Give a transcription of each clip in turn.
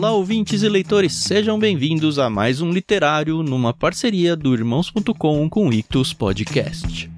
Olá, ouvintes e leitores, sejam bem-vindos a mais um literário numa parceria do Irmãos.com com o Ictus Podcast.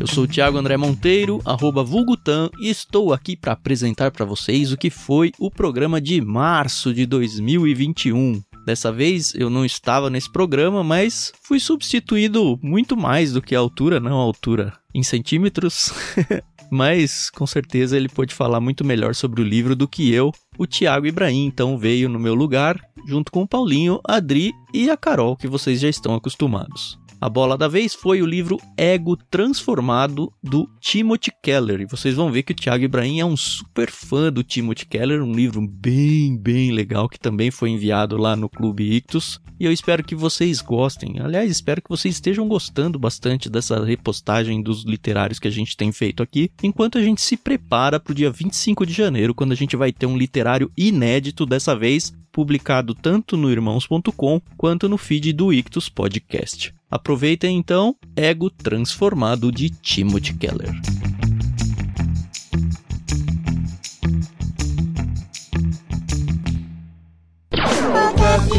Eu sou o Thiago André Monteiro, arroba Vulgutan, e estou aqui para apresentar para vocês o que foi o programa de março de 2021. Dessa vez eu não estava nesse programa, mas fui substituído muito mais do que a altura, não a altura em centímetros. mas com certeza ele pode falar muito melhor sobre o livro do que eu. O Thiago Ibrahim então veio no meu lugar, junto com o Paulinho, a Adri e a Carol, que vocês já estão acostumados. A bola da vez foi o livro Ego Transformado do Timothy Keller. E vocês vão ver que o Thiago Ibrahim é um super fã do Timothy Keller, um livro bem, bem legal que também foi enviado lá no Clube Ictus. E eu espero que vocês gostem. Aliás, espero que vocês estejam gostando bastante dessa repostagem dos literários que a gente tem feito aqui, enquanto a gente se prepara para o dia 25 de janeiro, quando a gente vai ter um literário inédito dessa vez, publicado tanto no irmãos.com quanto no feed do Ictus Podcast. Aproveitem então Ego Transformado de Timothy Keller.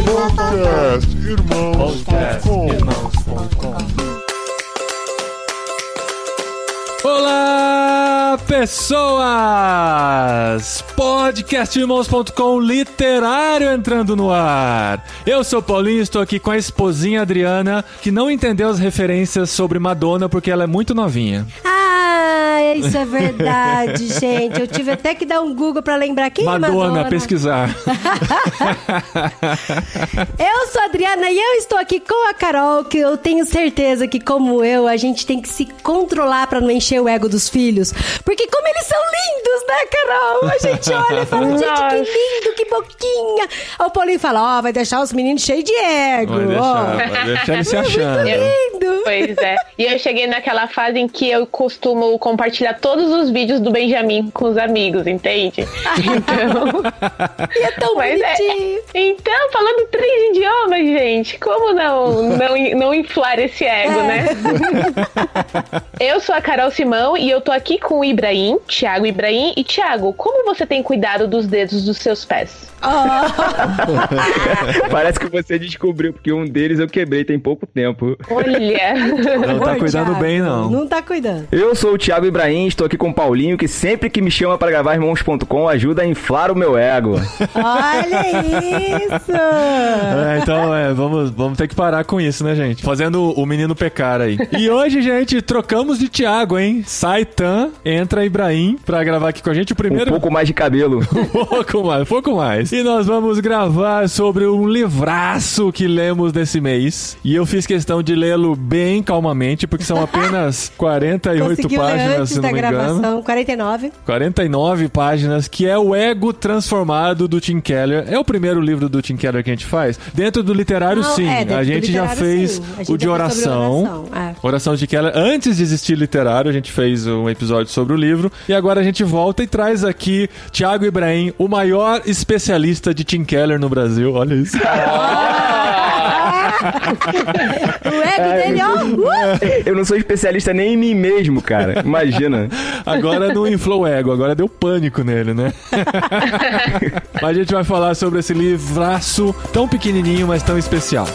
Podcast Irmãos.com Olá, pessoas! Podcastirmãos.com literário entrando no ar. Eu sou Paulinho, estou aqui com a esposinha Adriana, que não entendeu as referências sobre Madonna porque ela é muito novinha. Ah, isso é verdade, gente. Eu tive até que dar um Google pra lembrar quem Madonna, é Madonna. pesquisar. Eu sou a Adriana e eu estou aqui com a Carol, que eu tenho certeza que, como eu, a gente tem que se controlar pra não encher o ego dos filhos. Porque como eles são lindos, né, Carol? A gente olha e fala, gente, que lindo, que boquinha. Aí o Paulinho fala, ó, vai deixar os meninos cheios de ego. Vai ó. deixar, vai deixar ele se achando. Lindo. Pois é. E eu cheguei naquela fase em que eu costumo compartilhar todos os vídeos do Benjamin com os amigos, entende? Então. E é tão Mas é. Então, falando três idiomas, gente, como não, não, não inflar esse ego, É. né? eu sou a Carol Simão e eu tô aqui com o Ibrahim, Thiago Ibrahim. E Thiago, como você tem cuidado dos dedos dos seus pés? Parece que você descobriu, porque um deles eu quebrei tem pouco tempo. Olha. Não tá Oi, cuidando Thiago. bem, não. Não tá cuidando. Eu sou o Thiago Ibrahim, estou aqui com o Paulinho, que sempre que me chama pra gravar irmãos.com ajuda a inflar o meu ego. Olha isso! É, então, é, vamos, vamos ter que parar com isso, né, gente? Fazendo o menino pecar aí. E hoje, gente, trocamos de Thiago, hein? Saitan entra Ibrahim pra gravar aqui com a gente o Um primeiro. pouco mais de cabelo. Um pouco mais, um pouco mais. E nós vamos gravar sobre um livraço que lemos nesse mês. E eu fiz questão de lê-lo bem calmamente, porque são apenas 48 Conseguiu ler páginas, antes da engano. gravação, 49. 49 páginas, que é o Ego Transformado do Tim Keller. É o primeiro livro do Tim Keller que a gente faz. Dentro do literário, Não, sim. é, a do gente já literário, fez sim. A gente o de já fez sobre oração. oração, é. Oração de Keller. Antes de existir literário, a gente fez um episódio sobre o livro. E agora a gente volta e traz aqui Tiago Ibrahim, o maior especialista de Tim Keller no Brasil. Olha isso. O ego dele, ó. uh! Eu não sou especialista nem em mim mesmo, cara. Imagina. Agora não inflou ego, agora deu pânico nele, né? Mas a gente vai falar sobre esse livraço tão pequenininho, mas tão especial.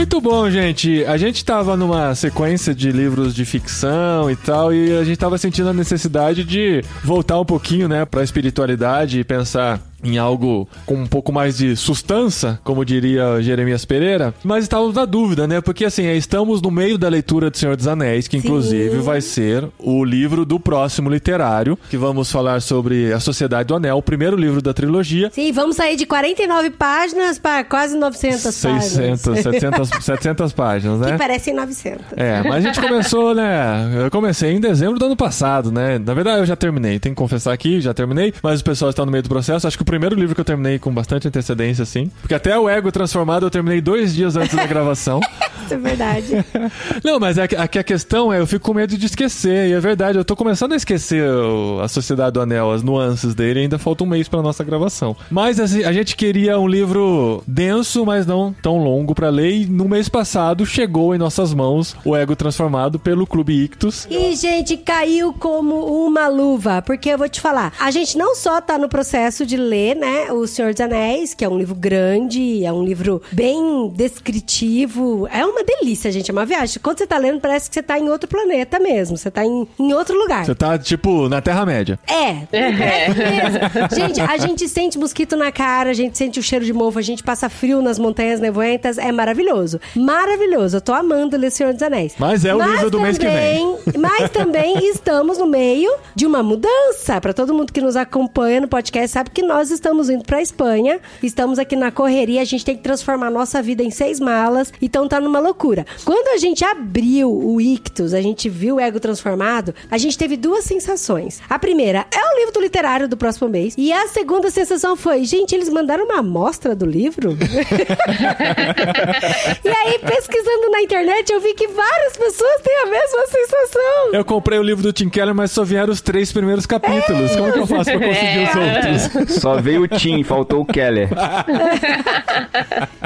Muito bom, gente. A gente tava numa sequência de livros de ficção e tal, e a gente tava sentindo a necessidade de voltar um pouquinho, né, pra espiritualidade e pensar em algo com um pouco mais de sustância, como diria Jeremias Pereira, mas estávamos na dúvida, né? Porque assim, estamos no meio da leitura do Senhor dos Anéis, que Sim. inclusive vai ser o livro do próximo literário, que vamos falar sobre a Sociedade do Anel, o primeiro livro da trilogia. Sim, vamos sair de 49 páginas para quase 900 600, páginas. 700, 700 páginas, né? Que parecem 900. É, mas a gente começou, né? Eu comecei em dezembro do ano passado, né? Na verdade, eu já terminei. Tem que confessar aqui, já terminei. Mas o pessoal está no meio do processo. Acho que o primeiro livro que eu terminei com bastante antecedência, assim. Porque até o Ego Transformado eu terminei dois dias antes da gravação. Isso é verdade. Não, mas é que a, a questão é, eu fico com medo de esquecer. E é verdade, eu tô começando a esquecer o, a Sociedade do Anel, as nuances dele, e ainda falta um mês pra nossa gravação. Mas assim, a gente queria um livro denso, mas não tão longo pra ler. E no mês passado chegou em nossas mãos o Ego Transformado pelo Clube Ictus. E, gente, caiu como uma luva. Porque eu vou te falar, a gente não só tá no processo de ler, né, O Senhor dos Anéis, que é um livro grande, é um livro bem descritivo. É uma delícia, gente, é uma viagem. Quando você tá lendo, parece que você tá em outro planeta mesmo. Você tá em, em outro lugar. Você tá, tipo, na Terra-média. É, é mesmo. Gente, a gente sente mosquito na cara, a gente sente o cheiro de mofo, a gente passa frio nas montanhas nevoentas, é maravilhoso. Maravilhoso, eu tô amando ler Senhor dos Anéis. Mas é o livro do mês que vem. Mas também estamos no meio de uma mudança. Pra todo mundo que nos acompanha no podcast, sabe que nós estamos indo pra Espanha, estamos aqui na correria, a gente tem que transformar nossa vida em seis malas, então tá numa loucura. Quando a gente abriu o Ictus, a gente viu o ego transformado, a gente teve duas sensações. A primeira é o livro do literário do próximo mês, e a segunda sensação foi, gente, eles mandaram uma amostra do livro? e aí, pesquisando na internet, eu vi que várias pessoas têm a mesma sensação. Eu comprei o livro do Tim Keller, mas só vieram os três primeiros capítulos. Como que eu faço pra conseguir os outros? Só veio o Tim, faltou o Keller.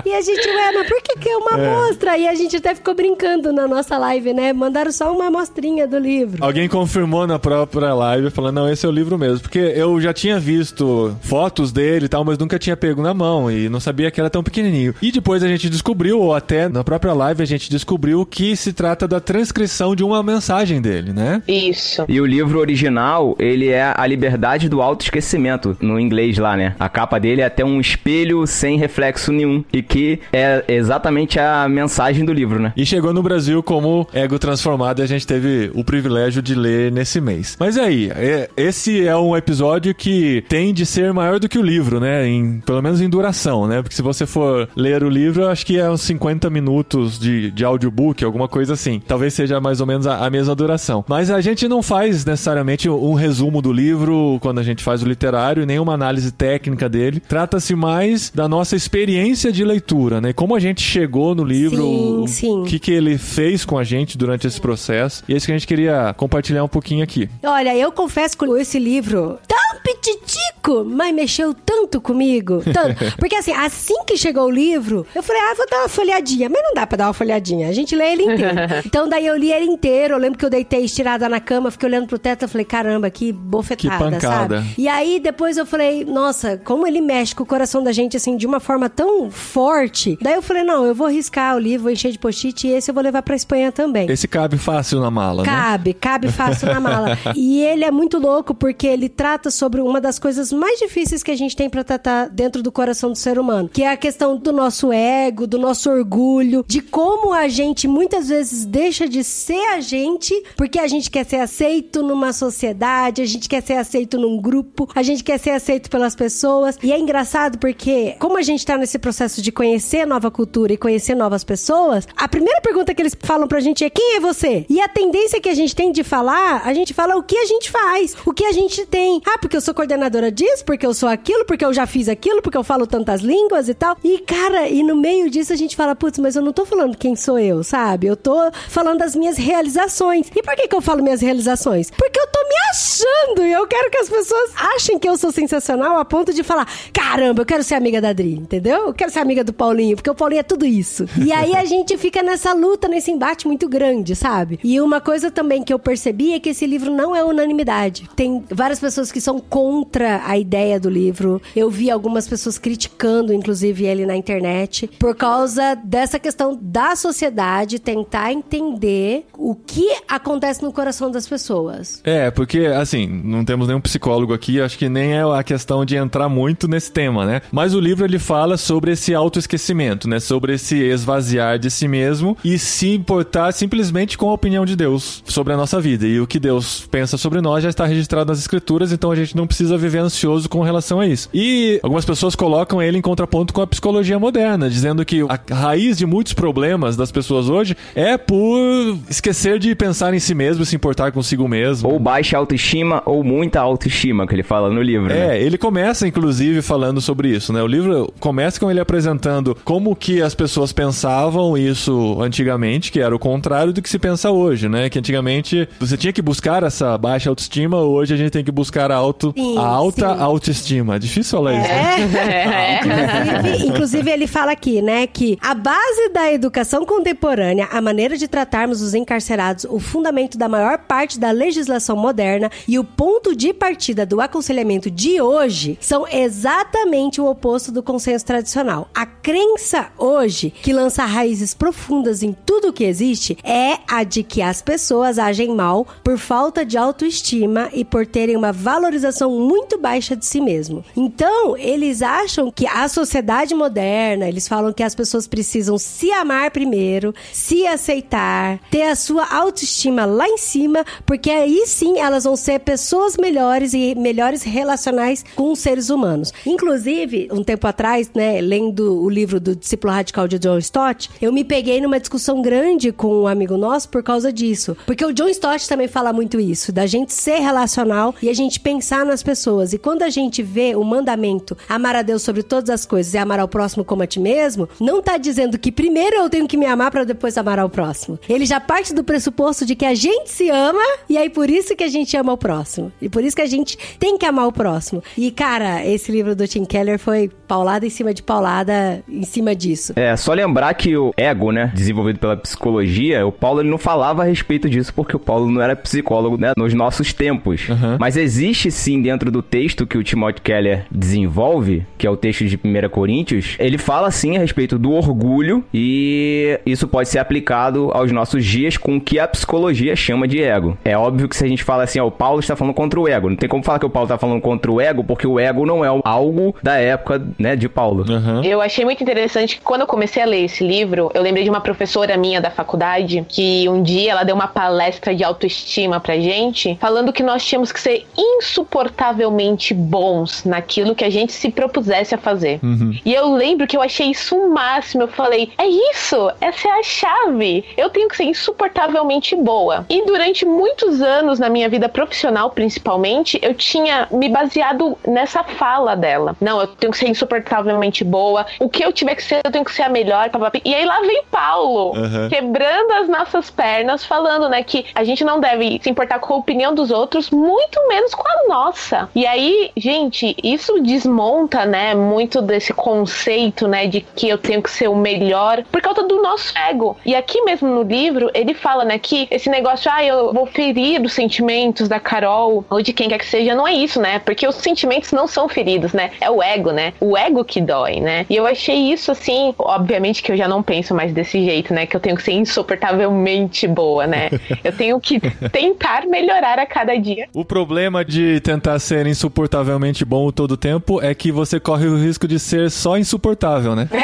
E a gente, ué, mas por que, que é uma amostra? E a gente até ficou brincando na nossa live, né? Mandaram só uma amostrinha do livro. Alguém confirmou na própria live, falando, não, esse é o livro mesmo. Porque eu já tinha visto fotos dele e tal, mas nunca tinha pego na mão e não sabia que era tão pequenininho. E depois a gente descobriu, ou até na própria live a gente descobriu que se trata da transcrição de uma mensagem dele, né? Isso. E o livro original, ele é A Liberdade do Autoesquecimento, no inglês lá, né? A capa dele é até um espelho sem reflexo nenhum. E que é exatamente a mensagem do livro, né? E chegou no Brasil como Ego Transformado e a gente teve o privilégio de ler nesse mês. Mas aí, é- esse é um episódio que tem de ser maior do que o livro, né? Em, pelo menos em duração, né? Porque se você for ler o livro, acho que é uns 50 minutos de, de audiobook, alguma coisa assim. Talvez seja mais ou menos a, a mesma duração. Mas a gente não faz necessariamente um resumo do livro quando a gente faz o literário, nem uma análise técnica dele. Trata-se mais da nossa experiência de leitura, né? Como a gente chegou no livro, Sim, o sim. que, que ele fez com a gente durante esse processo. E é isso que a gente queria compartilhar um pouquinho aqui. Olha, eu confesso que esse livro tão petitico, mas mexeu tanto comigo. Tanto. Porque assim, assim que chegou o livro, eu falei, ah, vou dar uma folhadinha. Mas não dá pra dar uma folhadinha. A gente lê ele inteiro. Então daí eu li ele inteiro. Eu lembro que eu deitei estirada na cama, fiquei olhando pro teto e falei, caramba, que bofetada, Que pancada. sabe? E aí depois eu falei, nossa, como ele mexe com o coração da gente assim de uma forma tão forte. Daí eu falei, não, eu vou riscar o livro, vou encher de post-it e esse eu vou levar pra Espanha também. Esse cabe fácil na mala, né? Cabe, cabe fácil na mala. E ele é muito louco porque ele trata sobre uma das coisas mais difíceis que a gente tem pra tratar dentro do coração do ser humano, que é a questão do nosso ego, do nosso orgulho, de como a gente muitas vezes deixa de ser a gente porque a gente quer ser aceito numa sociedade, a gente quer ser aceito num grupo, a gente quer ser aceito pelas pessoas. E é engraçado porque como a gente tá nesse processo de conhecer nova cultura e conhecer novas pessoas, a primeira pergunta que eles falam pra gente é quem é você? E a tendência que a gente tem de falar, a gente fala o que a gente faz, o que a gente tem. Ah, porque eu sou coordenadora disso, porque eu sou aquilo, porque eu já fiz aquilo, porque eu falo tantas línguas e tal. E cara, e no meio disso a gente fala, putz, mas eu não tô falando quem sou eu, sabe? Eu tô falando das minhas realizações. E por que que eu falo minhas realizações? Porque eu tô me achando e eu quero que as pessoas achem que eu sou sensacional a ponto de falar, caramba, eu quero ser amiga da Adri, entendeu? Eu quero ser amiga do Paulinho, porque o Paulinho é tudo isso. E aí a gente fica nessa luta, nesse embate muito grande, sabe? E uma coisa também que eu percebi é que esse livro não é unanimidade. Tem várias pessoas que são contra a ideia do livro. Eu vi algumas pessoas criticando, inclusive, ele na internet, por causa dessa questão da sociedade tentar entender o que acontece no coração das pessoas. É, porque, assim, não temos nenhum psicólogo aqui, acho que nem é a questão de entrar muito nesse tema, né? Mas o livro ele fala sobre esse autoesquecimento, né? Sobre esse esvaziar de si mesmo e se importar simplesmente com a opinião de Deus sobre a nossa vida. E o que Deus pensa sobre nós já está registrado nas escrituras, então a gente não precisa viver falacioso com relação a isso. E algumas pessoas colocam ele em contraponto com a psicologia moderna, dizendo que a raiz de muitos problemas das pessoas hoje é por esquecer de pensar em si mesmo se importar consigo mesmo. Ou baixa autoestima ou muita autoestima, que ele fala no livro. É, né? ele começa inclusive falando sobre isso, né? O livro começa com ele apresentando como que as pessoas pensavam isso antigamente, que era o contrário do que se pensa hoje, né? Que antigamente você tinha que buscar essa baixa autoestima, hoje a gente tem que buscar a, auto, Sim, a alta sim. autoestima. Difícil falar isso, né? Inclusive, inclusive, ele fala aqui, né, que a base da educação contemporânea, a maneira de tratarmos os encarcerados, o fundamento da maior parte da legislação moderna e o ponto de partida do aconselhamento de hoje são exatamente o oposto do consenso tradicional. A crença hoje, que lança raízes profundas em tudo que existe, é a de que as pessoas agem mal por falta de autoestima e por terem uma valorização muito baixa de si mesmo. Então, eles acham que a sociedade moderna, eles falam que as pessoas precisam se amar primeiro, se aceitar, ter a sua autoestima lá em cima, porque aí sim elas vão ser pessoas melhores e melhores relacionais com os seres humanos. Inclusive, um tempo atrás, né, lendo o livro do Discípulo Radical de John Stott, eu me peguei numa discussão grande com um amigo nosso por causa disso. Porque o John Stott também fala muito isso, da gente ser relacional e a gente pensar nas pessoas. E quando a gente vê o mandamento amar a Deus sobre todas as coisas e amar ao próximo como a ti mesmo, não tá dizendo que primeiro eu tenho que me amar para depois amar ao próximo. Ele já parte do pressuposto de que a gente se ama e aí por isso que a gente ama o próximo. E por isso que a gente tem que amar o próximo. E cara, esse livro do Tim Keller foi paulada em cima de paulada em cima disso. É, só lembrar que o ego, né, desenvolvido pela psicologia, o Paulo ele não falava a respeito disso porque o Paulo não era psicólogo, né, nos nossos tempos. Uhum. Mas existe sim dentro do texto que o Timothy Keller desenvolve, que é o texto de 1 Coríntios, ele fala sim a respeito do orgulho e isso pode ser aplicado aos nossos dias com o que a psicologia chama de ego. É óbvio que se a gente fala assim, ó, o Paulo está falando contra o ego, não tem como falar que o Paulo está falando contra o ego, porque o ego não é algo da época, né, de Paulo. Uhum. Eu achei muito interessante que quando eu comecei a ler esse livro, eu lembrei de uma professora minha da faculdade que um dia ela deu uma palestra de autoestima pra gente, falando que nós tínhamos que ser insuportavelmente bons naquilo que a gente se propusesse a fazer. E eu lembro que eu achei isso o máximo. Eu falei: é isso, essa é a chave. Eu tenho que ser insuportavelmente boa. E durante muitos anos na minha vida profissional, principalmente, eu tinha me baseado nessa fala dela. Não, eu tenho que ser insuportavelmente boa. O que eu tiver que ser, eu tenho que ser a melhor. Papapá. E aí lá vem Paulo, Uhum. quebrando as nossas pernas, falando, né, que a gente não deve se importar com a opinião dos outros, muito menos com a nossa. E aí, gente, isso desmonta, né, muito desse conceito, né, de que eu tenho que ser o melhor por causa do nosso ego. E aqui mesmo no livro, ele fala, né, que esse negócio, ah, eu vou ferir os sentimentos da Carol ou de quem quer que seja, não é isso, né? Porque os sentimentos não são feridos, né? É o ego, né? O ego que dói, né? E eu achei isso assim, obviamente que eu já não penso mais desse jeito, né? Que eu tenho que ser insuportavelmente boa, né? Eu tenho que tentar melhorar a cada dia. O problema de tentar ser insuportavelmente bom todo tempo é que você corre o risco de ser só insuportável, né?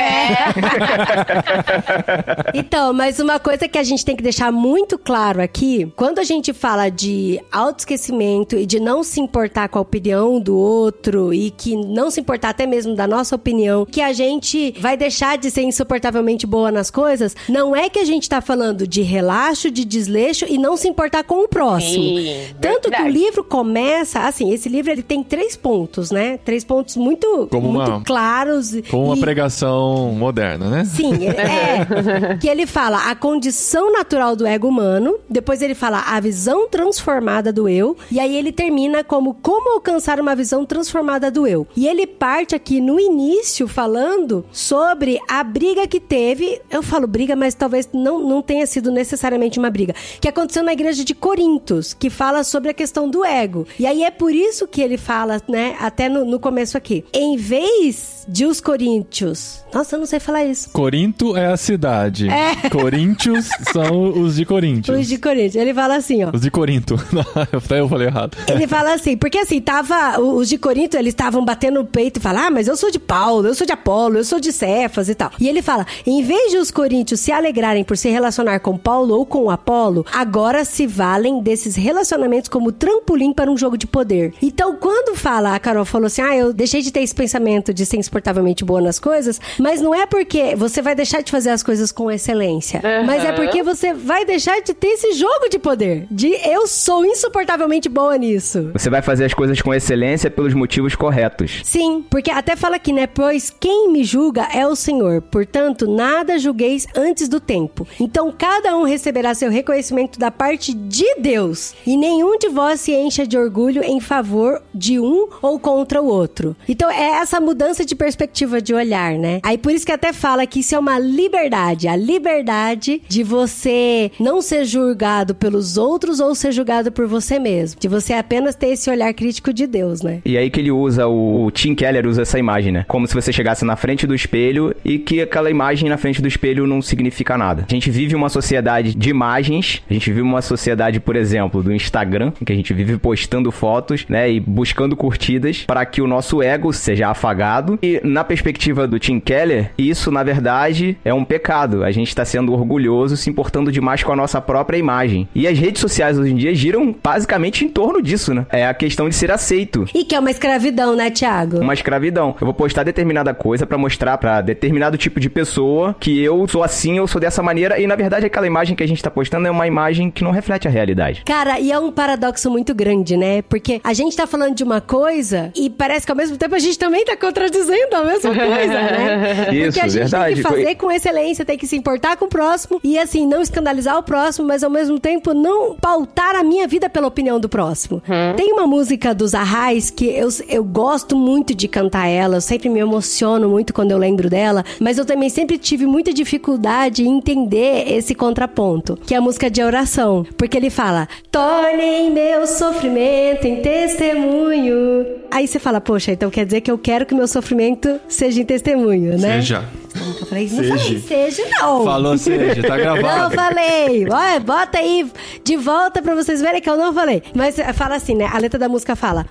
Então, mas uma coisa que a gente tem que deixar muito claro aqui, quando a gente fala de autoesquecimento e de não se importar com a opinião do outro e que não se importar até mesmo da nossa opinião, que a gente vai deixar de ser insuportavelmente boa nas coisas, não é que a gente tá falando de relaxo, de desleixo e não se importar com o próximo. Sim, Tanto que o verdade. livro começa, assim, esse livro ele tem três pontos, né? Três pontos muito, Como muito uma- claros. Com uma pregação moderna, né? Sim, é. que ele fala a condição natural do ego humano, depois ele fala a visão transformada do eu, e aí ele termina como como alcançar uma visão transformada do eu. E ele parte aqui no início falando sobre a briga que teve, eu falo briga, mas talvez não, não tenha sido necessariamente uma briga, que aconteceu na igreja de Corintos, que fala sobre a questão do ego. E aí é por isso que ele fala, né, até no, no começo aqui, em vez de os coríntios, nossa, eu não sei falar isso. Corinto é a cidade. Coríntios são os de Coríntios. Os de Coríntios. Ele fala assim, ó. Os de Corinto. Até eu falei errado. Ele fala assim, porque assim, tava. Os de Corinto, eles estavam batendo no peito e falam: Ah, mas eu sou de Paulo, eu sou de Apolo, eu sou de Cefas e tal. E ele fala: em vez de os coríntios se alegrarem por se relacionar com Paulo ou com Apolo, agora se valem desses relacionamentos como trampolim para um jogo de poder. Então, quando quando fala, a Carol falou assim: ah, eu deixei de ter esse pensamento de ser insuportavelmente boa nas coisas, mas não é porque você vai deixar de fazer as coisas com excelência, Uhum. mas é porque você vai deixar de ter esse jogo de poder. De eu sou insuportavelmente boa nisso. Você vai fazer as coisas com excelência pelos motivos corretos. Sim, porque até fala aqui, né? Pois quem me julga é o Senhor. Portanto, nada julgueis antes do tempo. Então, cada um receberá seu reconhecimento da parte de Deus. E nenhum de vós se encha de orgulho em favor de um ou contra o outro. Então, é essa mudança de perspectiva de olhar, né? Aí, por isso que até fala que isso é uma liberdade. A liberdade de você não ser julgado pelos outros ou ser julgado por você mesmo. De você apenas ter esse olhar crítico de Deus, né? E aí que ele usa, o, o Tim Keller usa essa imagem, né? Como se você chegasse na frente do espelho e que aquela imagem na frente do espelho não significa nada. A gente vive uma sociedade de imagens, a gente vive uma sociedade, por exemplo, do Instagram, que a gente vive postando fotos, né? E buscando curtidas para que o nosso ego seja afagado. E na perspectiva do Tim Keller, isso, na verdade, é um pecado. A gente está sendo orgulhoso, se importando demais com a nossa própria imagem. E as redes sociais hoje em dia giram basicamente em torno disso, né? É a questão de ser aceito E que é uma escravidão, né, Thiago? uma escravidão. Eu vou postar determinada coisa pra mostrar pra determinado tipo de pessoa que eu sou assim, eu sou dessa maneira e na verdade aquela imagem que a gente tá postando é uma imagem que não reflete a realidade. Cara, e é um paradoxo muito grande, né? Porque a gente tá falando de uma coisa e parece que ao mesmo tempo a gente também tá contradizendo a mesma coisa, né? Porque Isso, a gente verdade. tem que fazer com excelência, tem que se importar com o próximo e assim, não escandalizar o próximo, mas ao mesmo tempo não pautar a minha vida pela opinião do próximo. Tem uma música dos Arrais que eu, eu gosto muito de cantar ela, eu sempre me emociono muito quando eu lembro dela, mas eu também sempre tive muita dificuldade em entender esse contraponto, que é a música de oração, porque ele fala: "Tornem meu sofrimento em testemunho". Aí você fala: "Poxa, então quer dizer que eu quero que meu sofrimento seja em testemunho, né?" Seja. Eu falei, não Seja. falei seja não. Falou seja, tá Não gravado. falei. Olha, bota aí de volta pra vocês verem que eu não falei. Mas fala assim, né? A letra da música fala: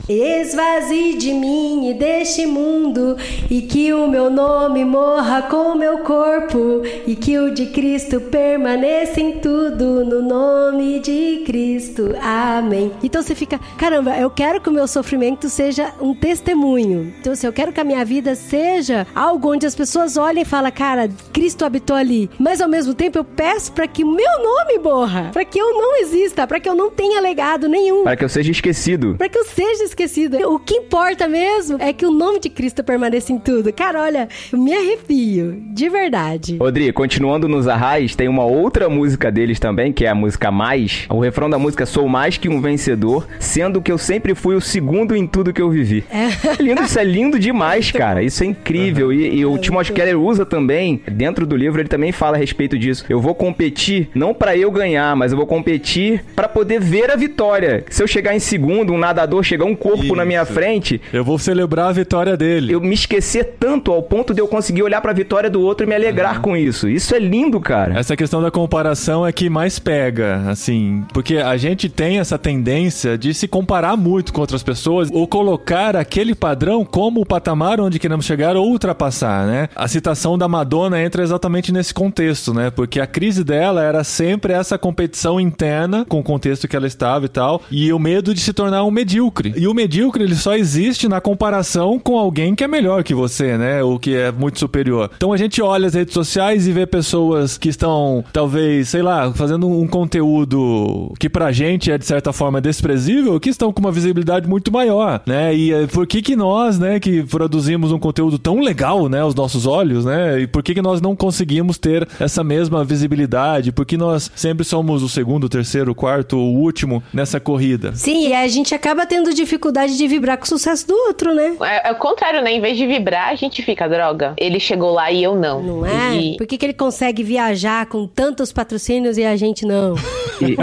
Esvazie de mim e deste mundo, e que o meu nome morra com o meu corpo, e que o de Cristo permaneça em tudo, no nome de Cristo. Amém. Então você fica, caramba, eu quero que o meu sofrimento seja um testemunho. Então, assim, eu quero que a minha vida seja algo onde as pessoas olhem e falam, cara, Cristo habitou ali. Mas ao mesmo tempo eu peço para que o meu nome morra, para que eu não exista, para que eu não tenha legado nenhum. Para que eu seja esquecido. Pra que eu seja esquecido. O que importa mesmo é que o nome de Cristo permaneça em tudo. Cara, olha, eu me arrepio. De verdade. Rodri, continuando nos Arrais, tem uma outra música deles também, que é a música Mais. O refrão da música é Sou mais que um vencedor, sendo que eu sempre fui o segundo em tudo que eu vivi. É lindo, isso é lindo demais, cara. Isso é incrível. E, e o Timothy Keller usa também, dentro do livro, ele também fala a respeito disso. Eu vou competir não pra eu ganhar, mas eu vou competir pra poder ver a vitória. Se eu chegar em segundo, um nadador chegar um corpo na minha Isso. Frente, Eu vou celebrar a vitória dele. eu me esquecer tanto ao ponto de eu conseguir olhar pra vitória do outro e me alegrar com isso. Isso é lindo, cara. Essa questão da comparação é que mais pega, assim, porque a gente tem essa tendência de se comparar muito com outras pessoas ou colocar aquele padrão como o patamar onde queremos chegar ou ultrapassar, né? A citação da Madonna entra exatamente nesse contexto, né? Porque a crise dela era sempre essa competição interna com o contexto que ela estava e tal, e o medo de se tornar um medíocre. E o medíocre ele só existe na comparação com alguém que é melhor que você, né? Ou que é muito superior. Então a gente olha as redes sociais e vê pessoas que estão, talvez, sei lá, fazendo um conteúdo que pra gente é de certa forma desprezível, que estão com uma visibilidade muito maior, né? E eh, por que que nós, né, que produzimos um conteúdo tão legal, né, aos nossos olhos, né? E por que que nós não conseguimos ter essa mesma visibilidade? Por que nós sempre somos o segundo, o terceiro, o quarto, o último nessa corrida? Sim, e a gente acaba tendo dificuldade de vibrar com o sucesso do outro, né? É, é o contrário, né? Em vez de vibrar, a gente fica, droga. Ele chegou lá e eu não. Não é? E- Por que, que ele consegue viajar com tantos patrocínios e a gente não? E- e-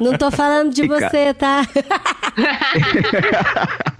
Não tô falando de você, tá?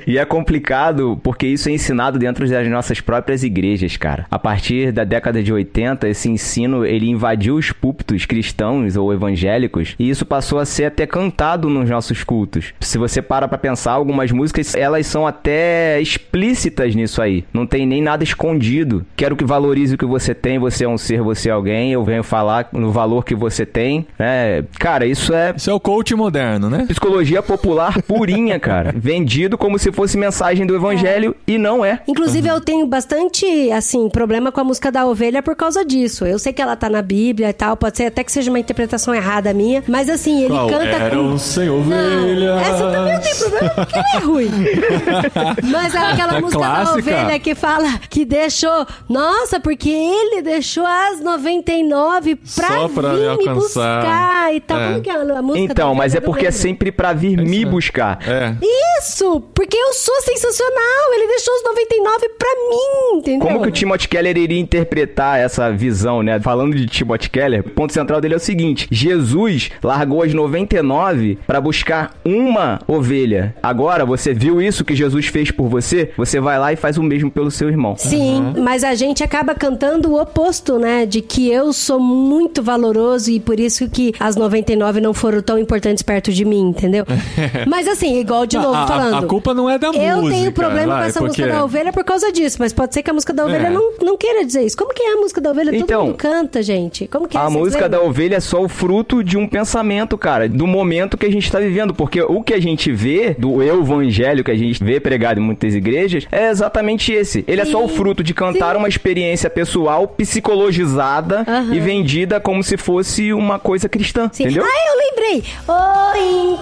E é complicado porque isso é ensinado dentro das nossas próprias igrejas, cara. A partir da década de 80, esse ensino ele invadiu os púlpitos cristãos ou evangélicos e isso passou a ser até cantado nos nossos cultos. Se você para pra pensar, algumas músicas elas são até explícitas nisso aí. Não tem nem nada escondido. Quero que valorize o que você tem, você é um ser, você é alguém. Eu venho falar no valor que você tem. né? cara, isso é Isso é o coach moderno, né? psicologia popular purinha, cara. Vendido como se fosse mensagem do evangelho e não é. Inclusive, eu tenho bastante, assim, problema com a música da ovelha por causa disso. Eu sei que ela tá na Bíblia e tal, pode ser até que seja uma interpretação errada minha, mas assim, ele Qual canta era com... sem Não, ovelhas? essa também não tem problema porque é ruim. Mas é aquela É música clássica. da ovelha que fala que deixou. Nossa, porque ele deixou as 99 pra, Só pra vir me buscar e tal. É. Como que é a música Então, mas é porque é sempre pra vir me buscar. É. Isso! Porque eu sou sensacional! Ele deixou os 99 pra mim, entendeu? Como que o Timothy Keller iria interpretar essa visão, né? Falando de Timothy Keller, o ponto central dele é o seguinte: Jesus largou as 99 para buscar uma ovelha. Agora, você viu isso que Jesus fez por você? Você vai lá e faz o mesmo pelo seu irmão. Sim, mas a gente acaba cantando o oposto, né? De que eu sou muito valoroso e por isso que as 99 não foram tão importantes perto de mim, entendeu? mas assim, igual de novo A- a- falando. A, culpa não é da música. Eu tenho problema vai, com essa porque... música da ovelha por causa disso, mas pode ser que a música da ovelha É. não, não queira dizer isso. Como que é a música da ovelha? Todo Então, mundo canta, gente. Como que é? A música lembram? da ovelha é só o fruto de um pensamento, cara, do momento que a gente tá vivendo. Porque o que a gente vê, do evangelho que a gente vê pregado em muitas igrejas, é exatamente esse. Ele é só o Sim, fruto de cantar sim. uma experiência pessoal, psicologizada Aham. e vendida como se fosse uma coisa cristã. Sim. Entendeu? Ah, eu lembrei! Oh,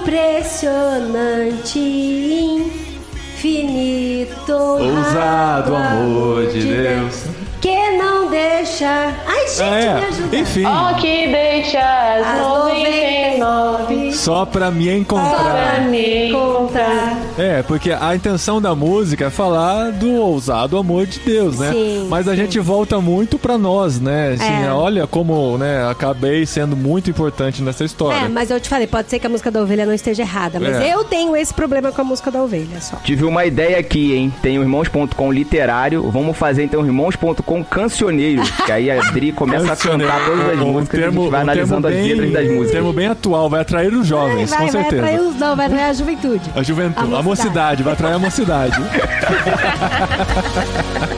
impressionante, infinito, Ousado amor de Deus. Que não deixa. Ai, gente, É, me ajuda. enfim, Ó, que deixa as As 99 só pra me pra encontrar. me encontrar. É, porque a intenção da música é falar do ousado amor de Deus, né? Sim, Mas a sim. gente volta muito pra nós, né? Assim, É. olha como, né, acabei sendo muito importante nessa história. É, mas eu te falei, pode ser que a música da ovelha não esteja errada, mas É. eu tenho esse problema com a música da ovelha só. Tive uma ideia aqui, hein? Tem o irmãos.com literário. Vamos fazer então o irmãos.com cancioneiro. Que aí a Adri começa a cantar todas as Um músicas e a termo- gente vai um termo analisando as bem- letras das Um músicas. termo bem atual, vai atrair os jovens, vai, com vai certeza. atrair os, não, vai atrair a juventude. A juventude, A a mocidade, vai atrair a mocidade.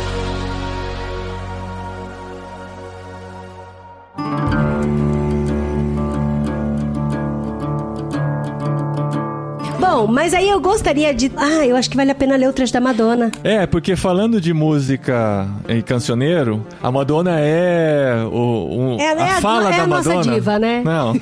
Mas aí eu gostaria de. Ah, eu acho que vale a pena ler o trecho da Madonna. É, porque falando de música em cancioneiro, a Madonna é o, o- Ela a é a- fala é da a nossa Madonna. diva, né? Não.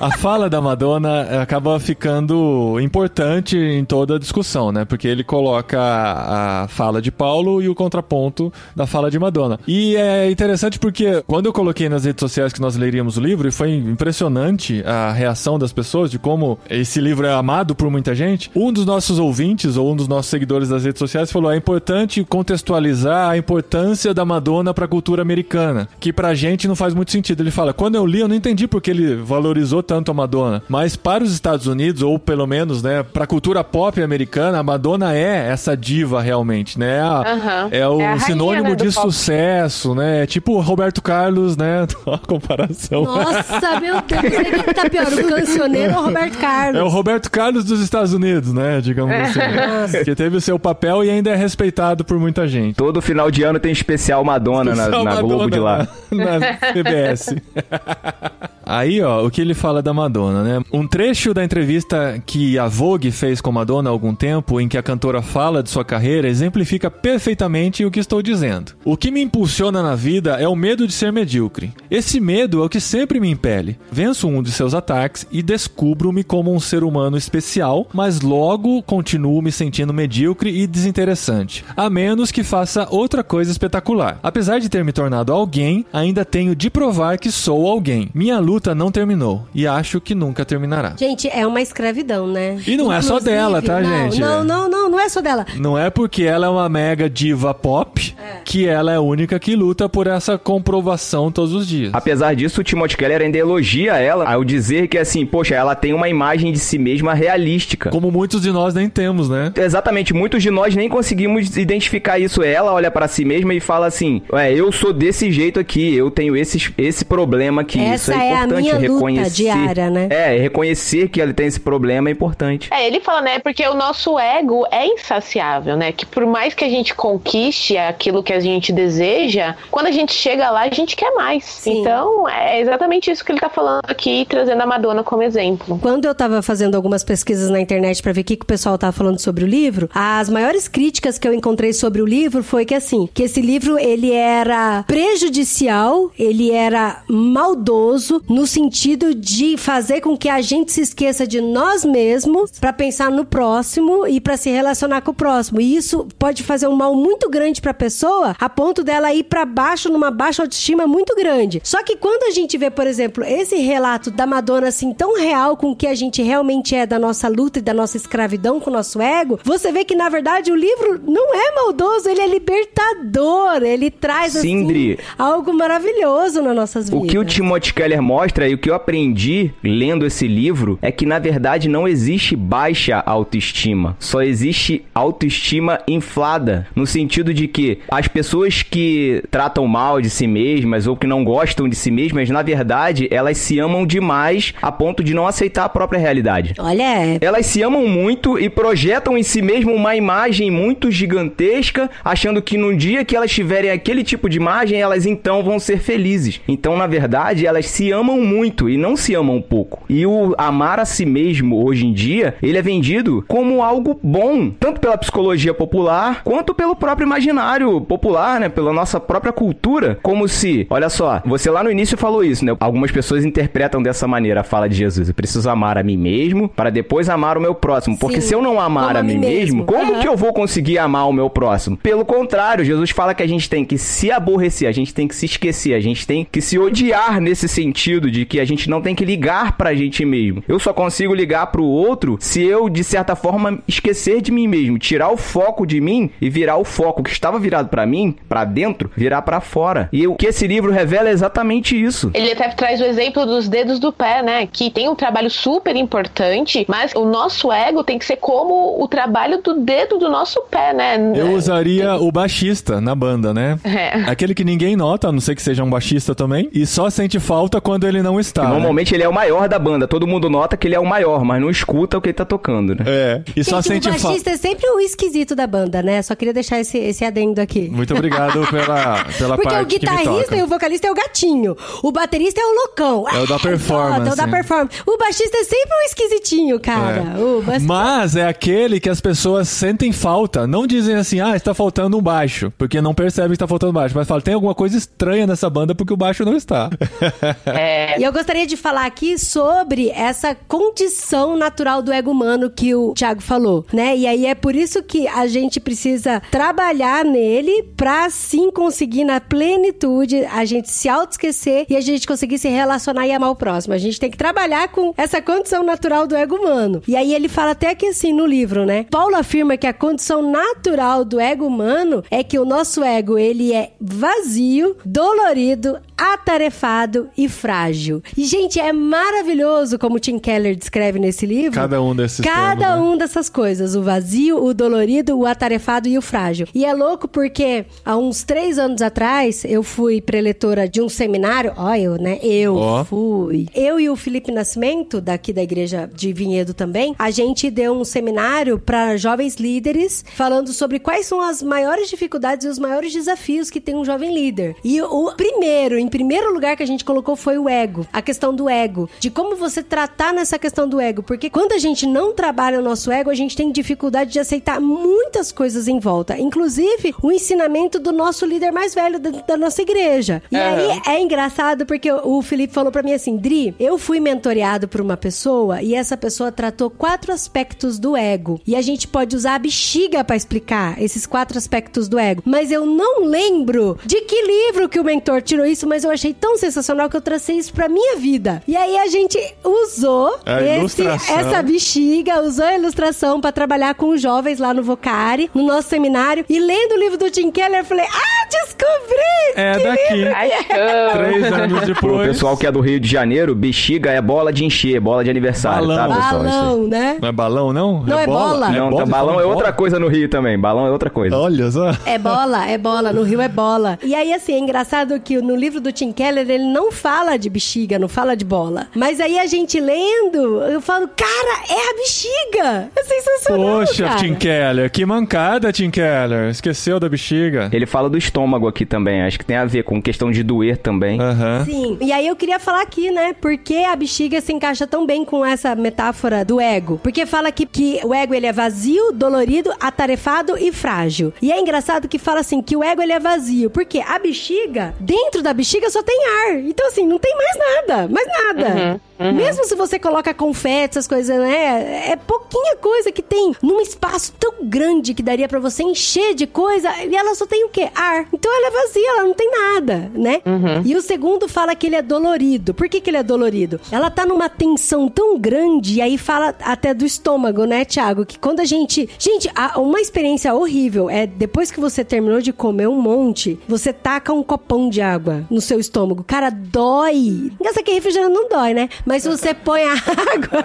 A fala da Madonna acaba ficando importante em toda a discussão, né? Porque ele coloca a, a fala de Paulo e o contraponto da fala de Madonna. E é interessante porque quando eu coloquei nas redes sociais que nós leríamos o livro, e foi impressionante a reação das pessoas de como esse livro é amado por muita gente. Um dos nossos ouvintes ou um dos nossos seguidores das redes sociais falou: é importante contextualizar a importância da Madonna para a cultura americana, que pra gente não faz muito sentido. Ele fala: quando eu li, eu não entendi porque ele valorizou tanto a Madonna, mas para os Estados Unidos ou pelo menos, né, para a cultura pop americana, a Madonna é essa diva realmente, né? A- Aham. É o É a rainha, sinônimo né, de pop. sucesso, né? É tipo o Roberto Carlos, né? A comparação. Nossa, meu Deus, quem tá pior, o cancioneiro ou o Roberto Carlos? É o Roberto Carlos dos Estados Unidos, né? Digamos assim. que teve o seu papel e ainda é respeitado por muita gente. Todo final de ano tem especial Madonna na, Só na Madonna Globo de lá. Na, na CBS. Aí, ó, o que ele fala da Madonna, né? Um trecho da entrevista que a Vogue fez com Madonna há algum tempo, em que a cantora fala de sua carreira, exemplifica perfeitamente o que estou dizendo. O que me impulsiona na vida é o medo de ser medíocre. Esse medo é o que sempre me impele. Venço um de seus ataques e descubro-me como um ser humano especial, mas logo continuo me sentindo medíocre e desinteressante, a menos que faça outra coisa espetacular. Apesar de ter me tornado alguém, ainda tenho de provar que sou alguém. Minha luta não terminou e acho que nunca terminará. Gente, é uma escravidão, né? E não é só dela, tá, não, gente? Não, não, não, não é só dela. Não é porque ela é uma mega diva pop que ela é a única que luta por essa comprovação todos os dias. Apesar disso, o Timothy Keller ainda elogia ela ao dizer que, assim, poxa, ela tem uma imagem de si mesma realística. Como muitos de nós nem temos, né? Exatamente, muitos de nós nem conseguimos identificar isso. Ela olha para si mesma e fala assim: Ué, eu sou desse jeito aqui, eu tenho esse, esse problema aqui. Essa isso é, é a importante, minha luta reconhecer. diária, né? É, reconhecer que ela tem esse problema é importante. É, ele fala, né? Porque o nosso ego é insaciável, né? Que por mais que a gente conquiste aquilo que a gente deseja, quando a gente chega lá, a gente quer mais. Sim. Então, é exatamente isso que ele tá falando aqui, trazendo a Madonna como exemplo. Quando eu tava fazendo algumas pesquisas na internet pra ver o que, que o pessoal tava falando sobre o livro, as maiores críticas que eu encontrei sobre o livro foi que assim, que esse livro ele era prejudicial, ele era maldoso no sentido de fazer com que a gente se esqueça de nós mesmos pra pensar no próximo e pra se relacionar com o próximo. E isso pode fazer um mal muito grande pra pessoa, a ponto dela ir pra baixo numa baixa autoestima muito grande. Só que quando a gente vê, por exemplo, esse relato da Madonna assim tão real com o que a gente realmente é da nossa luta e da nossa escravidão com o nosso ego, você vê que na verdade o livro não é maldoso, ele é libertador, ele traz Sim, assim algo maravilhoso nas nossas vidas. O que o Timothy Keller mostra e o que eu aprendi lendo esse livro é que na verdade não existe baixa autoestima, só existe autoestima inflada, no sentido de que as pessoas que tratam mal de si mesmas ou que não gostam de si mesmas, na verdade, elas se amam demais a ponto de não aceitar a própria realidade. Olha, é- Elas se amam muito e projetam em si mesmo uma imagem muito gigantesca, achando que no dia que elas tiverem aquele tipo de imagem, elas então vão ser felizes. Então, na verdade, elas se amam muito e não se amam pouco. E o amar a si mesmo hoje em dia, ele é vendido como algo bom, tanto pela psicologia popular quanto pelo próprio imaginário popular, né, pela nossa própria cultura, como se, olha só, você lá no início falou isso, né? Algumas pessoas interpretam dessa maneira a fala de Jesus. Eu preciso amar a mim mesmo para depois amar o meu próximo. Porque Sim. se eu não amar a mim mesmo, mesmo. como Aham. que eu vou conseguir amar o meu próximo? Pelo contrário, Jesus fala que a gente tem que se aborrecer, a gente tem que se esquecer, a gente tem que se odiar nesse sentido de que a gente não tem que ligar pra gente mesmo. Eu só consigo ligar pro outro se eu, de certa forma, esquecer de mim mesmo, tirar o foco de mim e virar o foco que estava virado pra mim, pra dentro, virar pra fora. E o que esse livro revela é exatamente isso. Ele até traz o exemplo dos dedos do pé, né? Que tem um trabalho super importante, mas o nosso ego tem que ser como o trabalho do dedo do nosso pé, né? Eu usaria o baixista na banda, né? É. Aquele que ninguém nota, a não ser que seja um baixista também, e só sente falta quando ele não está. né? Normalmente ele é o maior da banda, todo mundo nota que ele é o maior, mas não escuta o que ele tá tocando, né? É. E só Gente, sente o falta. baixista é sempre o esquisito da banda, né? Só queria deixar esse, esse adendo aqui. Muito obrigado pela, pela Porque o parte que me guitarrista e o vocalista é o gatinho. O baterista é o loucão. É o da Ah, performance. É o da performance. O baixista é sempre um esquisitinho, cara. O bas- Mas é aquele que as pessoas sentem falta. Não dizem assim, ah, está faltando um baixo. Porque não percebem que está faltando baixo. Mas falam, tem alguma coisa estranha nessa banda porque o baixo não está. É, E eu gostaria de falar aqui sobre essa condição natural do ego humano que o Thiago falou, né? E aí é por isso que a gente precisa trabalhar nele pra sim conseguir na plenitude a gente se auto-esquecer e a gente conseguir se relacionar e amar o próximo. A gente tem que trabalhar com essa condição natural do ego humano. E aí ele fala até que assim no livro, né? Paulo afirma que a condição natural do ego humano é que o nosso ego ele é vazio, dolorido, atarefado e frágil. E, gente, é maravilhoso como o Tim Keller descreve nesse livro. Cada um desses Cada termos, né? um dessas coisas. O vazio, o dolorido, o atarefado e o frágil. E é louco porque há uns três anos atrás eu fui preletora de um seminário. Ó, eu, né? Eu Ó. fui. Eu e o Felipe Nascimento, daqui da igreja de Vinhedo também, a gente deu um seminário para jovens líderes falando sobre quais são as maiores dificuldades e os maiores desafios que tem um jovem líder. E o primeiro, em primeiro lugar que a gente colocou foi o ego, a questão do ego, de como você tratar nessa questão do ego, porque quando a gente não trabalha o nosso ego, a gente tem dificuldade de aceitar muitas coisas em volta, inclusive o ensinamento do nosso líder mais velho da, da nossa igreja. E aí é engraçado porque o Felipe falou pra mim assim, Dri, eu fui mentoreado por uma pessoa e essa pessoa tratou quatro aspectos do ego. E a gente pode usar a bexiga pra explicar esses quatro aspectos do ego. Mas eu não lembro de que livro que o mentor tirou isso, mas eu achei tão sensacional que eu tracei isso pra minha vida. E aí a gente usou A esse- essa bexiga, usou a ilustração pra trabalhar com os jovens lá no Vocari, no nosso seminário. E lendo o livro do Tim Keller, eu falei: Ah, descobri! É que daqui. livro Achamos. Três anos Pro depois. pessoal que é do Rio de Janeiro, bexiga é bola de encher, bola de aniversário, Balão. tá, pessoal? Balão, né? Não é balão, não? Não, é bola. Não, bola? tá, balão é outra bola? coisa no Rio também. Balão é outra coisa. Olha só. É bola, é bola. No Rio é bola. E aí, assim, é engraçado que no livro do Tim Keller, ele não fala de bexiga, não fala de bola. Mas aí a gente lendo, eu falo, cara, é a bexiga! É sensacional, Poxa, cara. Tim Keller, que mancada, Tim Keller. Esqueceu da bexiga. Ele fala do estômago aqui também. Acho que tem a ver com questão de doer também. Aham. Sim. E aí eu queria falar aqui, né? Por que a bexiga se encaixa tão bem com essa metáfora do ego? Porque fala que, que o ego ele é vazio, dolorido, atarefado e frágil. E é engraçado que fala assim que o ego ele é vazio, porque a bexiga, dentro da bexiga só tem ar. Então assim, não tem mais nada, mais nada. Mesmo se você coloca confete, essas coisas, né? É pouquinha coisa que tem num espaço tão grande que daria pra você encher de coisa e ela só tem o quê? Ar. Então ela é vazia, ela não tem nada, né? E o segundo fala que ele é dolorido. Por que, que ele é dolorido? Ela tá numa tensão tão grande, e aí fala até do estômago, né, Thiago? Que quando a gente. Gente, uma experiência horrível é depois que você terminou de comer um monte, você taca um copão de água no seu estômago. Cara, dói. Engraçado que refrigerante não dói, né? Mas se você põe a água.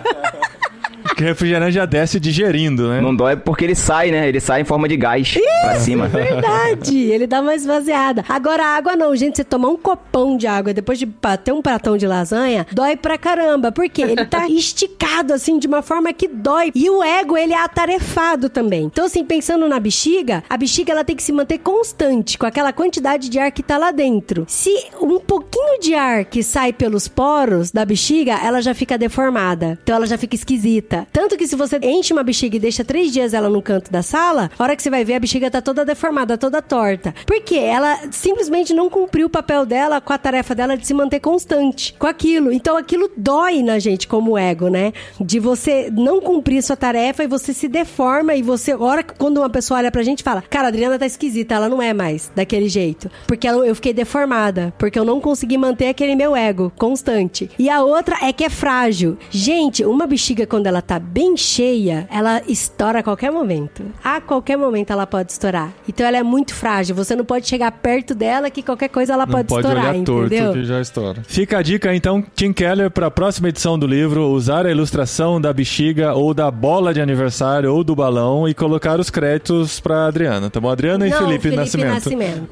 Que refrigerante já desce digerindo, né? Não dói porque ele sai, né? Ele sai em forma de gás pra cima. Verdade, ele dá uma esvaziada. Agora, a água não, gente. Você tomar um copão de água depois de bater um pratão de lasanha, dói pra caramba. Porque ele tá esticado, assim, de uma forma que dói. E o ego, ele é atarefado também. Então, assim, pensando na bexiga, a bexiga, ela tem que se manter constante com aquela quantidade de ar que tá lá dentro. Se um pouquinho de ar que sai pelos poros da bexiga, ela já fica deformada. Então, ela já fica esquisita. Tanto que se você enche uma bexiga e deixa três dias ela no canto da sala, a hora que você vai ver, a bexiga tá toda deformada, toda torta. Por quê? Ela simplesmente não cumpriu o papel dela com a tarefa dela de se manter constante com aquilo. Então aquilo dói na gente como ego, né? De você não cumprir sua tarefa e você se deforma e você, hora quando uma pessoa olha pra gente fala, cara, a Adriana tá esquisita, ela não é mais daquele jeito. Porque ela- eu fiquei deformada, porque eu não consegui manter aquele meu ego constante. E a outra é que é frágil. Gente, uma bexiga quando ela tá bem cheia, ela estoura a qualquer momento. A qualquer momento ela pode estourar. Então ela é muito frágil. Você não pode chegar perto dela que qualquer coisa ela Não pode, pode estourar, olhar entendeu? torto que já estoura. Fica a dica então, Tim Keller, para a próxima edição do livro, usar a ilustração da bexiga ou da bola de aniversário ou do balão e colocar os créditos para Adriana, tá bom? Adriana e Não, Felipe, Nascimento. Nascimento.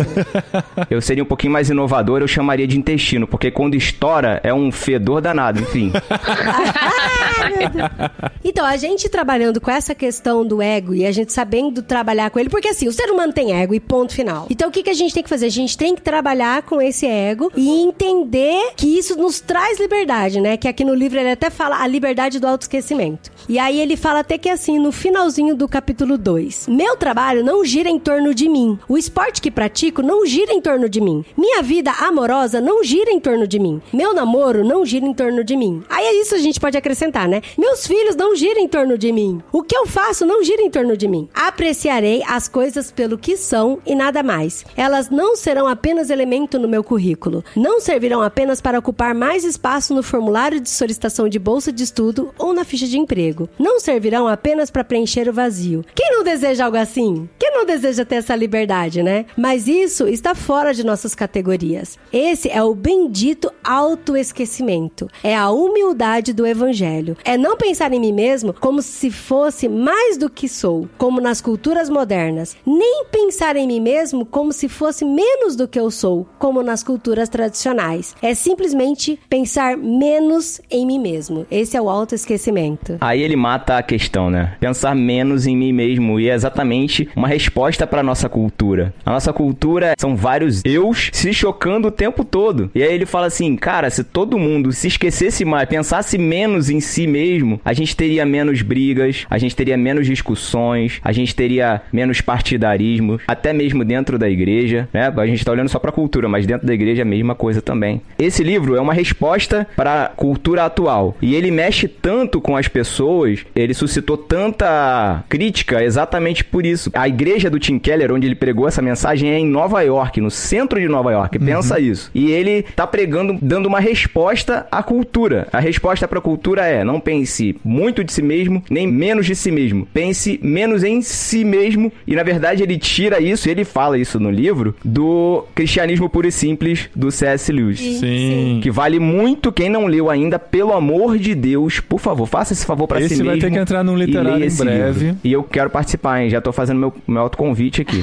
Eu seria um pouquinho mais inovador, eu chamaria de intestino, porque quando estoura é um fedor danado, enfim. Ai, meu Deus. Então, a gente trabalhando com essa questão do ego e a gente sabendo trabalhar com ele, porque assim, o ser humano tem ego e ponto final. Então, o que, que a gente tem que fazer? A gente tem que trabalhar com esse ego e entender que isso nos traz liberdade, né? Que aqui no livro ele até fala a liberdade do autoesquecimento. E aí ele fala até que assim, no finalzinho do capítulo 2, meu trabalho não gira em torno de mim. O esporte que pratico não gira em torno de mim. Minha vida amorosa não gira em torno de mim. Meu namoro não gira em torno de mim. Aí é isso a gente pode acrescentar, né? Meus filhos não giram em torno de mim. O que eu faço não gira em torno de mim. Apreciarei as coisas pelo que são e nada mais. Elas não serão apenas elemento no meu currículo. Não servirão apenas para ocupar mais espaço no formulário de solicitação de bolsa de estudo ou na ficha de emprego. Não servirão apenas para preencher o vazio. Quem não deseja algo assim? Quem não deseja ter essa liberdade, né? Mas isso está fora de nossas categorias. Esse é o bendito autoesquecimento. É a humildade do evangelho. É não pensar em mim mesmo como se fosse mais do que sou, como nas culturas modernas. Nem pensar em mim mesmo como se fosse menos do que eu sou, como nas culturas tradicionais. É simplesmente pensar menos em mim mesmo. Esse é o autoesquecimento. Aí ele mata a questão, né? Pensar menos em mim mesmo. E é exatamente uma resposta pra nossa cultura. A nossa cultura são vários eus se chocando o tempo todo. E aí ele fala assim, cara, se todo mundo se esquecesse mais, pensasse menos em si mesmo, a gente gente teria menos brigas, a gente teria menos discussões, a gente teria menos partidarismo, até mesmo dentro da igreja, né? A gente tá olhando só pra cultura, mas dentro da igreja é a mesma coisa também. Esse livro é uma resposta para a cultura atual e ele mexe tanto com as pessoas, ele suscitou tanta crítica exatamente por isso. A igreja do Tim Keller, onde ele pregou essa mensagem, é em Nova York, no centro de Nova York. Pensa isso. E ele tá pregando, dando uma resposta à cultura. A resposta para a cultura é: não pense muito de si mesmo, nem menos de si mesmo. Pense menos em si mesmo. E na verdade ele tira isso, ele fala isso no livro, do cristianismo puro e simples do C.S. Lewis. Sim. Que vale muito quem não leu ainda, pelo amor de Deus, por favor, faça esse favor pra Esse si vai mesmo. ter que entrar num e literário em esse breve. livro. E eu quero participar, hein? Já tô fazendo meu, meu autoconvite aqui.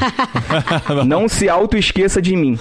não se auto-esqueça de mim.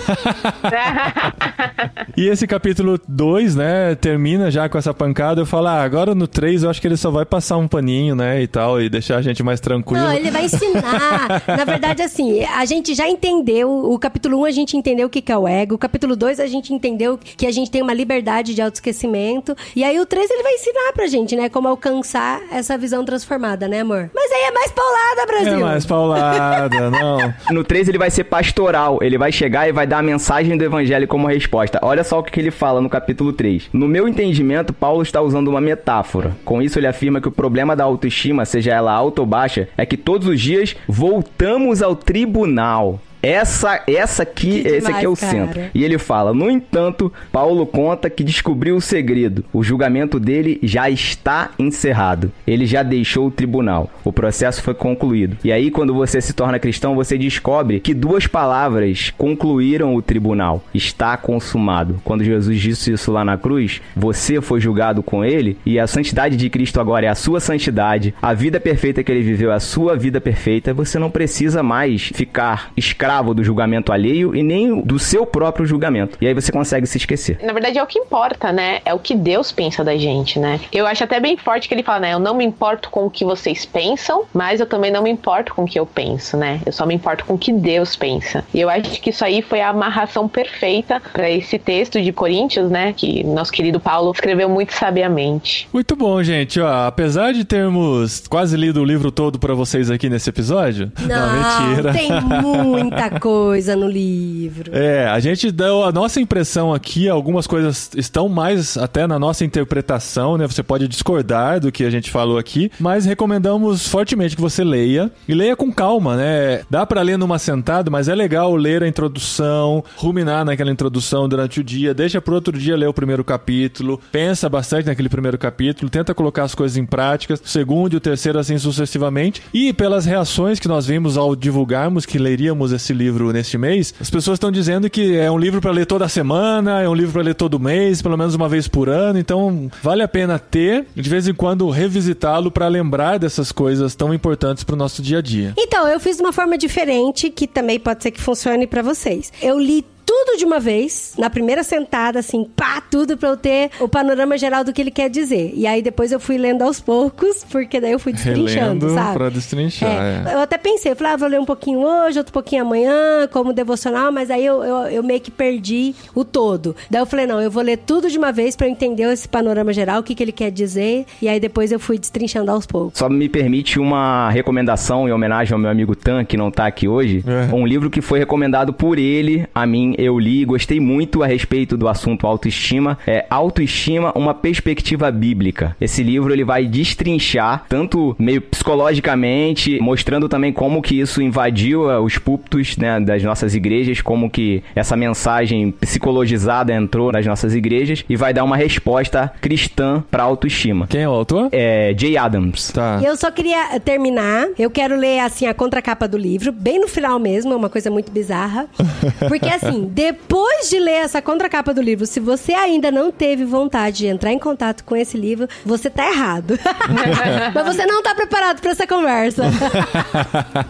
E esse capítulo 2, né, termina já com essa pancada. Eu falo, ah, agora no 3 eu acho que ele só vai passar um paninho, né, e tal, e deixar a gente mais tranquilo. Não, ele vai ensinar. Na verdade, assim, a gente já entendeu. O capítulo 1 a gente entendeu o que é o ego. O capítulo 2 a gente entendeu que a gente tem uma liberdade de autoesquecimento. E aí o 3 ele vai ensinar pra gente, né? Como alcançar essa visão transformada, né, amor? Mas aí é mais paulada, Brasil. É mais paulada, não. No 3 ele vai ser pastoral, ele vai chegar e vai dar a mensagem do evangelho como resposta. Olha só o que que ele fala no capítulo 3. No meu entendimento, Paulo está usando uma metáfora. Com isso ele afirma que o problema da autoestima, seja ela alta ou baixa, é que todos os dias voltamos ao tribunal. Essa, essa aqui, Que esse aqui é o demais, centro. cara. E ele fala: No entanto, Paulo conta que descobriu o segredo. O julgamento dele já está encerrado. Ele já deixou o tribunal. O processo foi concluído. E aí, quando você se torna cristão, você descobre que duas palavras concluíram o tribunal: está consumado. Quando Jesus disse isso lá na cruz, você foi julgado com ele e a santidade de Cristo agora é a sua santidade. A vida perfeita que ele viveu é a sua vida perfeita. Você não precisa mais ficar escravo do julgamento alheio e nem do seu próprio julgamento. E aí você consegue se esquecer. Na verdade, é o que importa, né? É o que Deus pensa da gente, né? Eu acho até bem forte que ele fala, né? Eu não me importo com o que vocês pensam, mas eu também não me importo com o que eu penso, né? Eu só me importo com o que Deus pensa. E eu acho que isso aí foi a amarração perfeita para esse texto de Coríntios, né? Que nosso querido Paulo escreveu muito sabiamente. Muito bom, gente. Ó, apesar de termos quase lido o livro todo pra vocês aqui nesse episódio. Não, mentira. tem muita coisa no livro. É, a gente deu a nossa impressão aqui, algumas coisas estão mais até na nossa interpretação, né? Você pode discordar do que a gente falou aqui, mas recomendamos fortemente que você leia e leia com calma, né? Dá pra ler numa sentada, mas é legal ler a introdução, ruminar naquela introdução durante o dia, deixa pro outro dia ler o primeiro capítulo, pensa bastante naquele primeiro capítulo, tenta colocar as coisas em práticas, o segundo e o terceiro assim sucessivamente. E pelas reações que nós vimos ao divulgarmos que leríamos esse livro neste mês, as pessoas estão dizendo que é um livro para ler toda semana, é um livro para ler todo mês, pelo menos uma vez por ano, então vale a pena ter de vez em quando revisitá-lo para lembrar dessas coisas tão importantes para o nosso dia a dia. Então, eu fiz de uma forma diferente, que também pode ser que funcione pra vocês. Eu li tudo de uma vez, na primeira sentada, assim, pá, tudo pra eu ter o panorama geral do que ele quer dizer. E aí depois eu fui lendo aos poucos, porque daí eu fui destrinchando, Relendo sabe? pra destrinchar, é. Eu até pensei, eu falei, ah, vou ler um pouquinho hoje, outro pouquinho amanhã, como devocional, mas aí eu, eu, eu meio que perdi o todo. Daí eu falei, não, eu vou ler tudo de uma vez pra eu entender esse panorama geral, o que, que ele quer dizer, e aí depois eu fui destrinchando aos poucos. Só me permite uma recomendação em homenagem ao meu amigo Tan, que não tá aqui hoje. É. Um livro que foi recomendado por ele, a mim, eu li e gostei muito a respeito do assunto autoestima. É Autoestima, uma perspectiva bíblica. Esse livro ele vai destrinchar, tanto meio psicologicamente, mostrando também como que isso invadiu eh, os púlpitos né, das nossas igrejas, como que essa mensagem psicologizada entrou nas nossas igrejas e vai dar uma resposta cristã pra autoestima. Quem é o autor? É Jay Adams. Tá. Eu só queria terminar. Eu quero ler, assim, a contracapa do livro, bem no final mesmo, é uma coisa muito bizarra. Porque, assim, depois de ler essa contracapa do livro, se você ainda não teve vontade de entrar em contato com esse livro, você tá errado. Mas você não tá preparado pra essa conversa.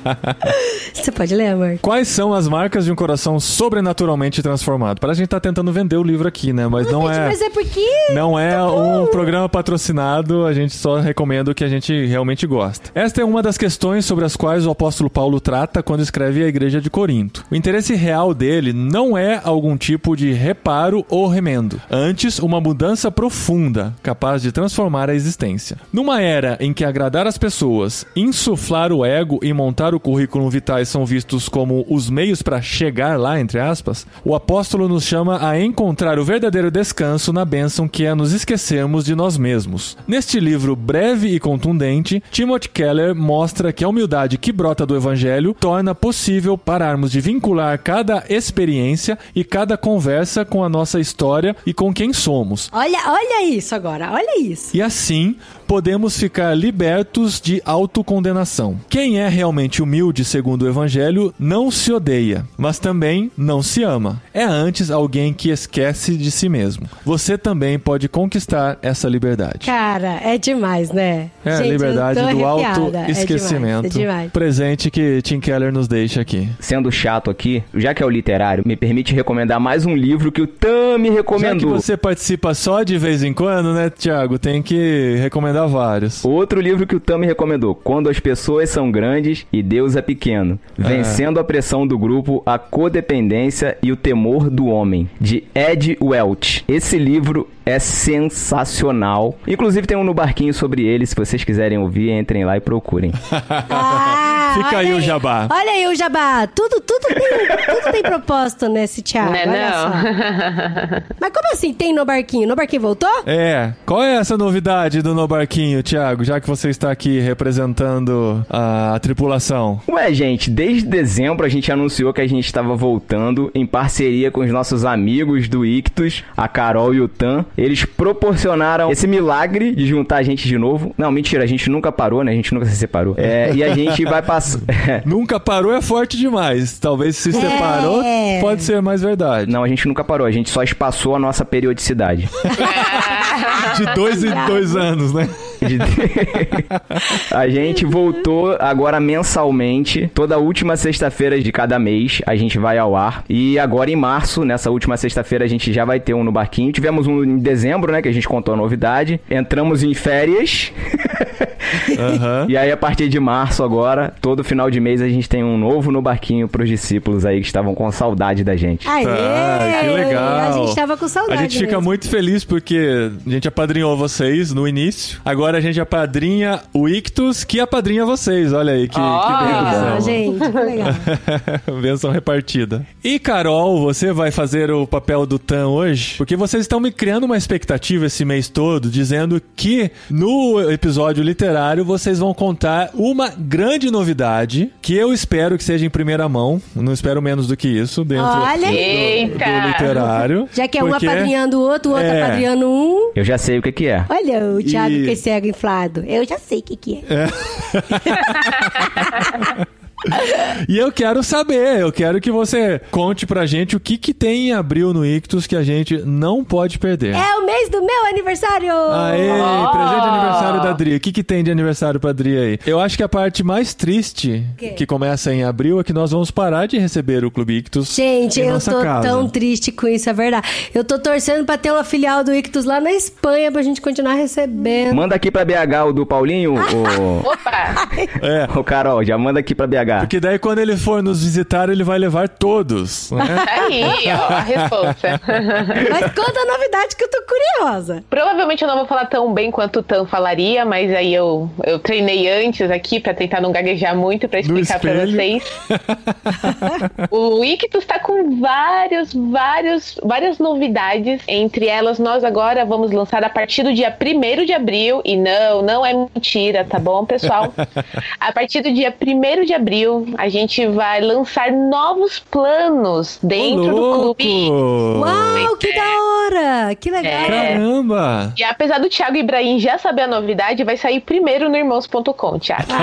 você pode ler, amor? Quais são as marcas de um coração sobrenaturalmente transformado? Para a gente tá tentando vender o livro aqui, né? Mas não Gente, é. Mas é porque... Não é Tá um programa patrocinado, a gente só recomenda o que a gente realmente gosta. Esta é uma das questões sobre as quais o apóstolo Paulo trata quando escreve a igreja de Corinto. O interesse real dele não não é algum tipo de reparo ou remendo, antes uma mudança profunda, capaz de transformar a existência. Numa era em que agradar as pessoas, insuflar o ego e montar o currículo vitae são vistos como os meios para chegar lá, entre aspas, o apóstolo nos chama a encontrar o verdadeiro descanso na bênção que é nos esquecermos de nós mesmos. Neste livro breve e contundente, Timothy Keller mostra que a humildade que brota do evangelho torna possível pararmos de vincular cada experiência e cada conversa com a nossa história e com quem somos. Olha, olha isso agora, olha isso. E assim, podemos ficar libertos de autocondenação. Quem é realmente humilde, segundo o Evangelho, não se odeia, mas também não se ama. É antes alguém que esquece de si mesmo. Você também pode conquistar essa liberdade. Cara, é demais, né? É Gente, liberdade do autoesquecimento. É demais, é demais. Presente que Tim Keller nos deixa aqui. Sendo chato aqui, já que é o literário, me permite recomendar mais um livro que o Tam me Já que recomendou. você participa só de vez em quando, né, Thiago? Tem que recomendar vários. Outro livro que o Tam me recomendou, Quando as Pessoas São Grandes e Deus é Pequeno. Vencendo a pressão do grupo, a codependência e o temor do homem, de Ed Welch. Esse livro é sensacional. Inclusive tem um no barquinho sobre ele, se vocês quiserem ouvir, entrem lá e procurem. Ah, Fica olha aí o jabá. Olha aí o jabá. Tudo, tudo tem, tudo tem propósito nesse Thiago. Né, olha não? só. Mas como assim tem no barquinho? No barquinho voltou? É, qual é essa novidade do No Barquinho, Thiago? Já que você está aqui representando a, a tripulação. Ué, gente, desde dezembro a gente anunciou que a gente estava voltando em parceria com os nossos amigos do Ictus, a Carol e o Tan. Eles proporcionaram esse milagre de juntar a gente de novo. Não, mentira, a gente nunca parou, né? A gente nunca se separou. É, e a gente vai passar. Nunca parou é forte demais. Talvez se separou, pode ser mais verdade. Não, a gente nunca parou, a gente só espaçou a nossa periodicidade. De dois em dois anos, né? De- a gente voltou agora mensalmente, toda última sexta-feira de cada mês a gente vai ao ar. E agora em março, nessa última sexta-feira, a gente já vai ter um no barquinho. Tivemos um em dezembro, né? Que a gente contou a novidade. Entramos em férias. Aham. E aí, a partir de março agora, todo final de mês, a gente tem um novo no barquinho pros discípulos aí que estavam com saudade da gente. Aê! Ah, que legal. A gente tava com saudade. A gente fica mesmo. muito feliz porque a gente apadrinhou vocês no início. Agora a gente apadrinha o Ictus, que apadrinha vocês. Olha aí que, Olha. que Ah, benção. gente, que legal. Benção repartida. E Carol, você vai fazer o papel do Tan hoje? Porque vocês estão me criando uma expectativa esse mês todo, dizendo que no episódio literário vocês vão contar uma grande novidade que eu espero que seja em primeira mão. Não espero menos do que isso dentro Olha, do Eita! literário. já que é um apadrinhando o outro, o outro É. apadrinhando um. Eu já sei o que que é. Olha o Thiago E- com esse inflado. Eu já sei o que, que é. E eu quero saber, eu quero que você conte pra gente o que, que tem em abril no Ictus que a gente não pode perder. É o mês do meu aniversário! Aê, Oh! presente de aniversário da Dri. O que, que tem de aniversário pra Dri aí? Eu acho que a parte mais triste quê? que começa em abril é que nós vamos parar de receber o Clube Ictus. Gente, em eu nossa tô casa. tão triste com isso, é verdade. Eu tô torcendo pra ter uma filial do Ictus lá na Espanha pra gente continuar recebendo. Manda aqui pra BH o do Paulinho, o, Opa! É. o Carol, já manda aqui pra BH. Porque daí quando ele for nos visitar, ele vai levar todos. Né? Aí, ó, a resposta. Mas conta a novidade que eu tô curiosa. Provavelmente eu não vou falar tão bem quanto o Tan falaria, mas aí eu, eu treinei antes aqui pra tentar não gaguejar muito pra explicar pra espelho. vocês. o Ictus tá com vários, vários, várias novidades. Entre elas, nós agora vamos lançar a partir do dia 1 de abril. E não, não é mentira, tá bom, pessoal? A partir do dia 1 de abril, a gente vai lançar novos planos dentro do clube. Uau, que da hora! Que legal! É. Caramba! E apesar do Thiago Ibrahim já saber a novidade, vai sair primeiro no irmãos.com, Thiago.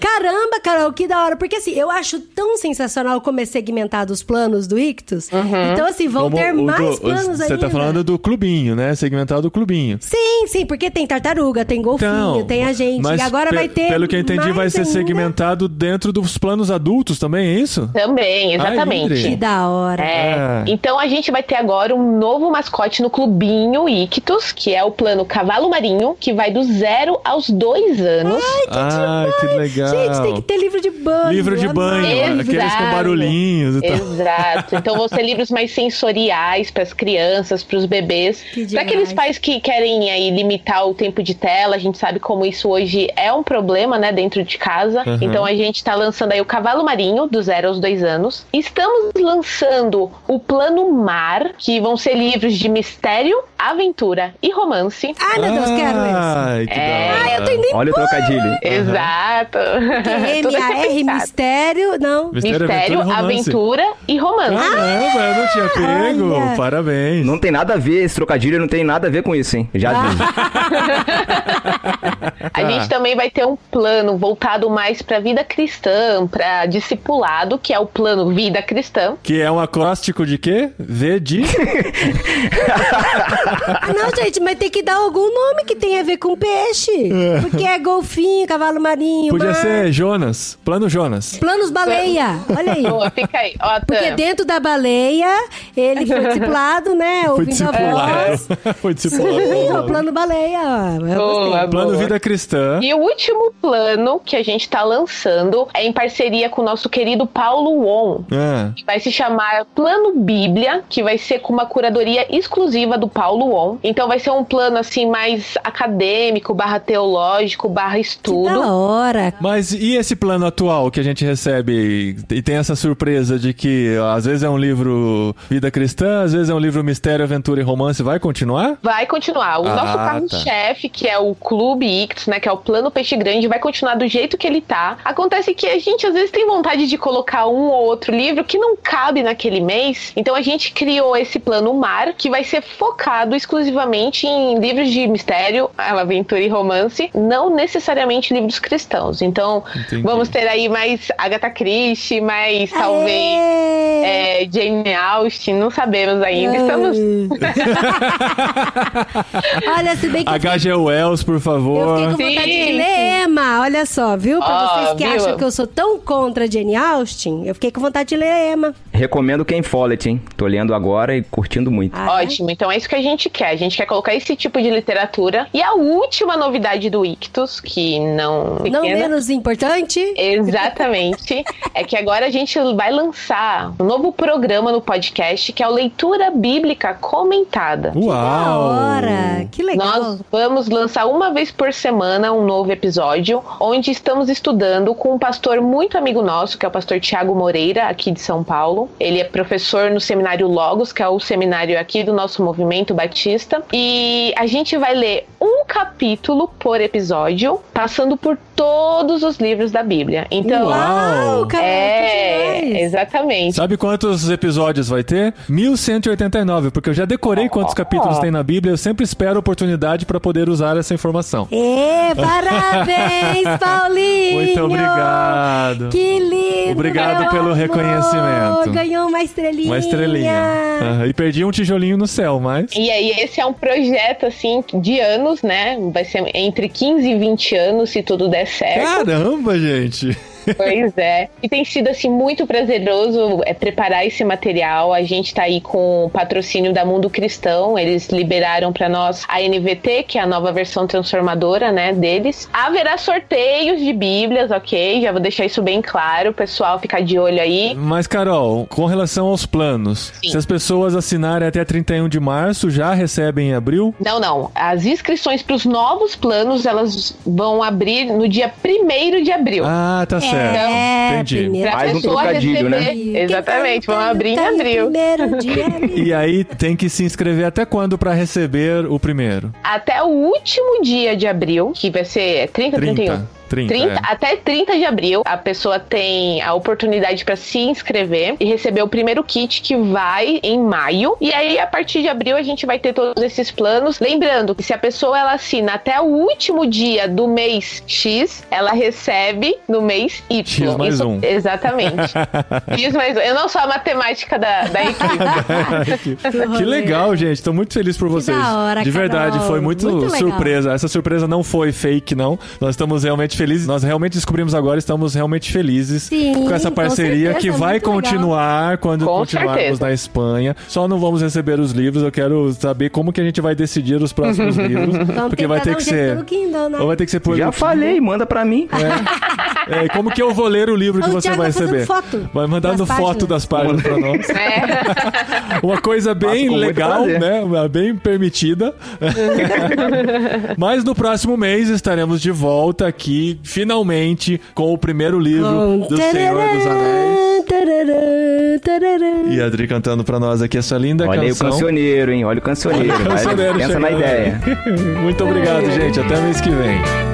Caramba, Carol, que da hora. Porque assim, eu acho tão sensacional como é segmentado os planos do Ictus. Então, assim, vão Como ter o mais do- planos Você ainda. tá falando do clubinho, né? Segmentado do clubinho. Sim, sim, porque tem tartaruga, tem golfinho, Então, tem a gente. mas e agora vai ter. Pelo que eu entendi, vai ser ainda. segmentado dentro dos planos adultos também, é isso? Também, exatamente. Indri. Que da hora. É. É. Então a gente vai ter agora um novo mascote no clubinho Ictus, que é o plano Cavalo Marinho, que vai do zero aos dois anos. Ah, que legal. Gente, tem que ter livro de banho. Livro de banho, Exato. aqueles com barulhinhos e tal. Exato. Então vão ser livros mais sensoriais para as crianças, para os bebês. Que Para aqueles pais que querem aí limitar o tempo de tela, a gente sabe como isso hoje é um problema, né, dentro de casa. Uhum. Então a gente tá lançando aí o Cavalo Marinho, do zero aos dois anos. Estamos lançando o Plano Mar, que vão ser livros de mistério, aventura e romance. Ai, meu Deus, quero esse. Ai, que É. hora. Eu tô indo Olha o trocadilho. Exato. Tudo M-A-R, mistério. Não. Mistério, Mistério, aventura e romance. aventura e romance. Caramba, eu não tinha pego. Olha. Parabéns. Não tem nada a ver, esse trocadilho não tem nada a ver com isso, hein? Já vi. A gente também vai ter um plano voltado mais para vida cristã, para discipulado, que é o plano Vida Cristã. Que é um acróstico de quê? V de. Ah, não, gente, mas tem que dar algum nome que tenha a ver com peixe. Porque é golfinho, cavalo marinho. Podia mar. ser Jonas. Plano Jonas. Planos baleia. Olha aí. Boa, fica aí. Ó, Porque dentro da baleia, ele foi discipulado, né? Foi Ouvindo a discipulado. voz. Foi discipulado. Sim, o plano baleia. Boa, gostei. Plano boa. Vida Cristã. E o último plano que a gente tá lançando é em parceria com o nosso querido Paulo Won. Ah, que Vai se chamar Plano Bíblia, que vai ser com uma curadoria exclusiva do Paulo Won. Então vai ser um plano assim mais acadêmico, barra teológico, barra Que estudo. da hora. Mas e esse plano atual que a gente recebe e tem essa surpresa de que ó, às vezes é um livro vida cristã, às vezes é um livro mistério, aventura e romance, vai continuar? Vai continuar. O Ah, nosso tá. carro-chefe, que é o Clube Ictus, né? Que é o Plano Peixe Grande, vai continuar do jeito que ele tá. Acontece que a gente às vezes tem vontade de colocar um ou outro livro que não cabe naquele mês. Então a gente criou esse Plano Mar, que vai ser focado exclusivamente em livros de mistério, aventura e romance, não necessariamente livros cristãos. Então Entendi. vamos ter aí mais Agatha Christie, mais talvez Aê! é, Jane Austen, não sabemos ainda. Estamos Olha, se bem que H.G. Wells, por eu favor. fiquei com vontade Sim, de ler Emma. Olha só, viu? Pra Ó, vocês que viu? acham que eu sou tão contra Jane Austen, eu fiquei com vontade de ler Emma. Recomendo Ken Follett, hein? Tô lendo agora e curtindo muito. Ah, Ótimo, então é isso que a gente quer. A gente quer colocar esse tipo de literatura. E a última novidade do Ictus, que não. Não pequena, menos importante. Exatamente. é que agora a gente vai lançar um novo programa no podcast que é o Leitura Bíblica Comentada. Uau! Da hora. Que legal. Nós vamos lançar uma vez por semana um novo episódio, onde estamos estudando com um pastor muito amigo nosso, que é o pastor Tiago Moreira, aqui de São Paulo. Ele é professor no seminário Logos, que é o seminário aqui do nosso movimento batista. E a gente vai ler um capítulo por episódio, passando por todos os livros da Bíblia. Então, Uau! cara, é, exatamente. Sabe quantos episódios vai ter? 1189, porque eu já decorei quantos capítulos tem na Bíblia, eu sempre espero a oportunidade para poder usar essa informação. É, parabéns, Paulinho! Muito obrigado. Que lindo! Obrigado meu pelo amor. reconhecimento. Ganhou uma estrelinha. Uma estrelinha. Aham, E perdi um tijolinho no céu, mas. E aí, esse é um projeto, assim, de anos, né? Vai ser entre 15 e 20 anos, se tudo der certo. Caramba, gente! Pois é. E tem sido, assim, muito prazeroso é, preparar esse material. A gente tá aí com o patrocínio da Mundo Cristão. Eles liberaram pra nós a NVT, que é a nova versão transformadora, né, deles. Haverá sorteios de bíblias, ok? Já vou deixar isso bem claro. O pessoal ficar de olho aí. Mas, Carol, com relação aos planos, Sim. se as pessoas assinarem até 31 de março, já recebem em abril? Não, não. As inscrições para os novos planos, elas vão abrir no dia 1 de abril. Ah, tá certo. É, Entendi. primeiro Pra Mais um pessoa trocadilho, né? receber. Exatamente, vamos abrir em Tá abril. E aí tem que se inscrever até quando pra receber o primeiro? Até o último dia de abril, que vai ser 30, 30. 31. 30, 30, é. Até 30 de abril, a pessoa tem a oportunidade para se inscrever e receber o primeiro kit que vai em maio. E aí, a partir de abril, a gente vai ter todos esses planos. Lembrando que se a pessoa ela assina até o último dia do mês X, ela recebe no mês Y. X mais um. Exatamente. X mais um. Eu não sou a matemática da, da equipe. que legal, gente. Tô muito feliz por vocês. da hora, De verdade, foi muito, Muito legal. surpresa. Essa surpresa não foi fake, não. Nós estamos realmente muito felizes. Nós realmente descobrimos agora, estamos realmente felizes Sim, com essa com parceria certeza, que é vai muito legal. continuar quando Com continuarmos certeza. na Espanha. Só não vamos receber os livros, eu quero saber como que a gente vai decidir os próximos livros. Vamos porque vai que ter que um jeito ser. Kindle, né? Ou vai ter que ser por Já falei, manda pra mim. É, como que eu vou ler o livro que O você Thiago vai vai fazendo receber? foto vai mandando das foto páginas. das páginas pra nós. É. Uma coisa bem com legal, né? Bem permitida. Mas no próximo mês estaremos de volta aqui, finalmente, com o primeiro livro Com do Senhor dos Anéis. E a Adri cantando pra nós aqui essa linda Olha aí o canção. cancioneiro, hein? Olha o cancioneiro. Vai, Cancioneiro pensa na chegando ideia. Muito obrigado, gente. Até mês que vem.